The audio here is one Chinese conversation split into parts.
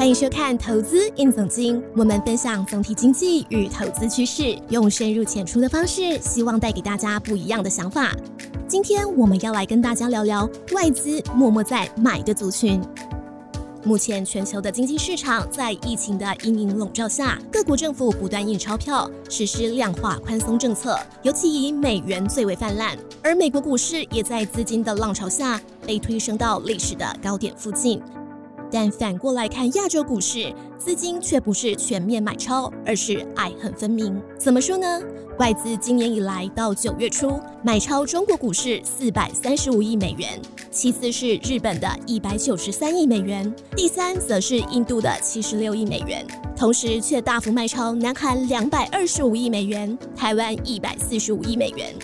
欢迎收看《投资应总经》，我们分享总体经济与投资趋势，用深入浅出的方式，希望带给大家不一样的想法。今天我们要来跟大家聊聊外资默默在买的族群。目前全球的经济市场在疫情的阴影笼罩下，各国政府不断印钞票，实施量化宽松政策，尤其以美元最为泛滥。而美国股市也在资金的浪潮下被推升到历史的高点附近。但反过来看，亚洲股市资金却不是全面买超，而是爱恨分明。怎么说呢？外资今年以来到九月初买超中国股市四百三十五亿美元，其次是日本的一百九十三亿美元，第三则是印度的七十六亿美元。同时却大幅卖超南韩两百二十五亿美元，台湾一百四十五亿美元，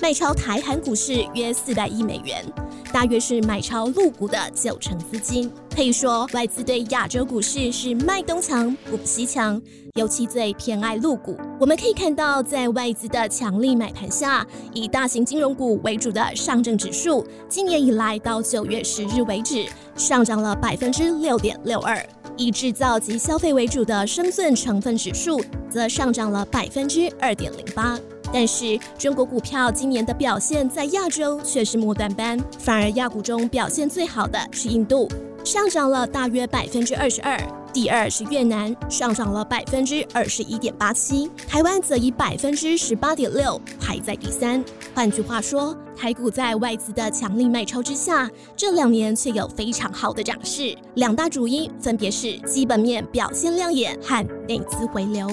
卖超台韩股市约四百亿美元。大约是买超陆股的九成资金，可以说外资对亚洲股市是卖东墙补西墙，尤其最偏爱陆股。我们可以看到，在外资的强力买盘下，以大型金融股为主的上证指数，今年以来到九月十日为止，上涨了百分之六点六二；以制造及消费为主的深圳成分指数，则上涨了百分之二点零八。但是中国股票今年的表现在亚洲却是末段班，反而亚股中表现最好的是印度，上涨了大约百分之二十二；第二是越南，上涨了百分之二十一点八七；台湾则以百分之十八点六排在第三。换句话说，台股在外资的强力卖超之下，这两年却有非常好的涨势。两大主因分别是基本面表现亮眼和内资回流。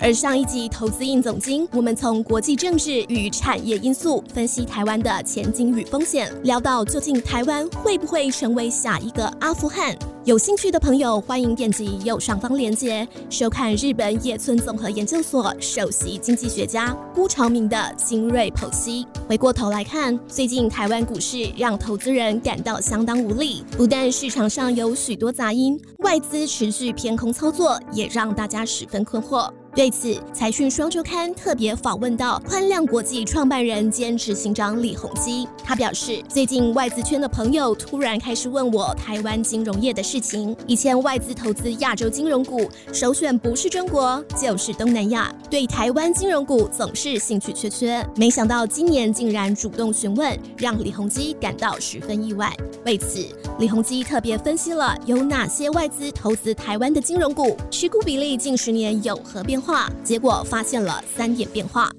而上一集投资印总经，我们从国际政治与产业因素分析台湾的前景与风险，聊到究竟台湾会不会成为下一个阿富汗？有兴趣的朋友欢迎点击右上方链接，收看日本野村综合研究所首席经济学家辜朝明的精锐剖析。回过头来看，最近台湾股市让投资人感到相当无力，不但市场上有许多杂音，外资持续偏空操作，也让大家十分困惑。对此，财讯双周刊特别访问到宽量国际创办人兼执行长李宏基，他表示，最近外资圈的朋友突然开始问我台湾金融业的事情。以前外资投资亚洲金融股，首选不是中国就是东南亚，对台湾金融股总是兴趣缺缺。没想到今年竟然主动询问，让李宏基感到十分意外。为此，李宏基特别分析了有哪些外资投资台湾的金融股，持股比例近十年有何变化。结果发现了三点变化：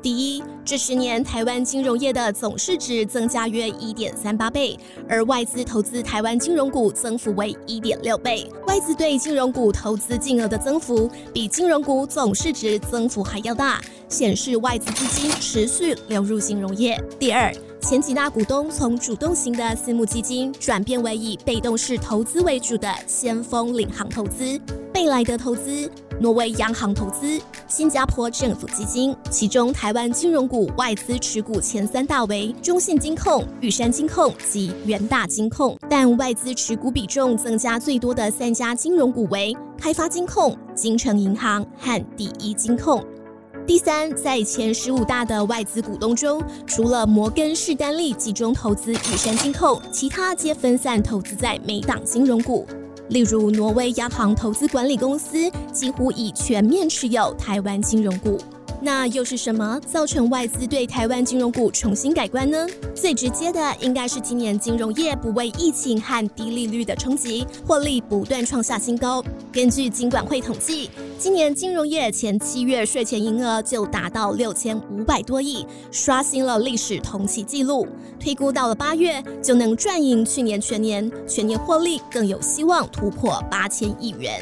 第一，这十年台湾金融业的总市值增加约一点三八倍，而外资投资台湾金融股增幅为一点六倍。外资对金融股投资金额的增幅比金融股总市值增幅还要大，显示外资资金持续流入金融业。第二，前几大股东从主动型的私募基金转变为以被动式投资为主的先锋领航投资、贝莱德投资。挪威央行投资、新加坡政府基金，其中台湾金融股外资持股前三大为中信金控、玉山金控及元大金控，但外资持股比重增加最多的三家金融股为开发金控、金城银行和第一金控。第三，在前十五大的外资股东中，除了摩根士丹利集中投资玉山金控，其他皆分散投资在美档金融股。例如，挪威央行投资管理公司几乎已全面持有台湾金融股。那又是什么造成外资对台湾金融股重新改观呢？最直接的应该是今年金融业不畏疫情和低利率的冲击，获利不断创下新高。根据金管会统计，今年金融业前七月税前营额就达到六千五百多亿，刷新了历史同期纪录。推估到了八月就能赚赢去年全年，全年获利更有希望突破八千亿元。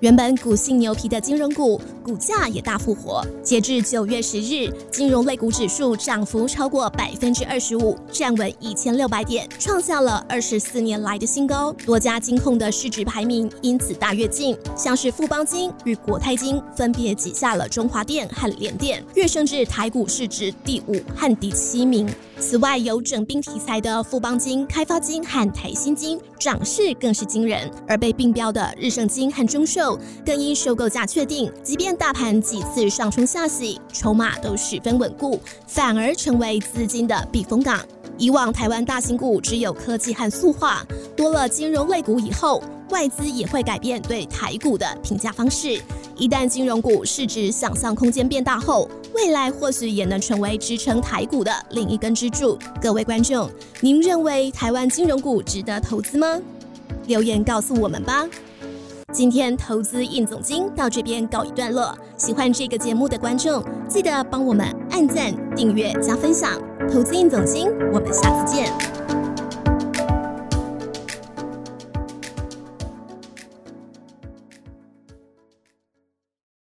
原本股性牛皮的金融股，股价也大复活。截至九月十日，金融类股指数涨幅超过百分之二十五，站稳一千六百点，创下了二十四年来的新高。多家金控的市值排名因此大跃进，像是富邦金与国泰金分别挤下了中华电和联电，跃升至台股市值第五和第七名。此外，有整兵题材的富邦金、开发金和台新金涨势更是惊人，而被并标的日盛金和中寿更因收购价确定，即便大盘几次上冲下洗，筹码都十分稳固，反而成为资金的避风港。以往台湾大型股只有科技和塑化，多了金融类股以后，外资也会改变对台股的评价方式。一旦金融股市值想象空间变大后，未来或许也能成为支撑台股的另一根支柱。各位观众，您认为台湾金融股值得投资吗？留言告诉我们吧。今天投资印总经到这边告一段落。喜欢这个节目的观众，记得帮我们按赞、订阅、加分享。投资印总经，我们下次见。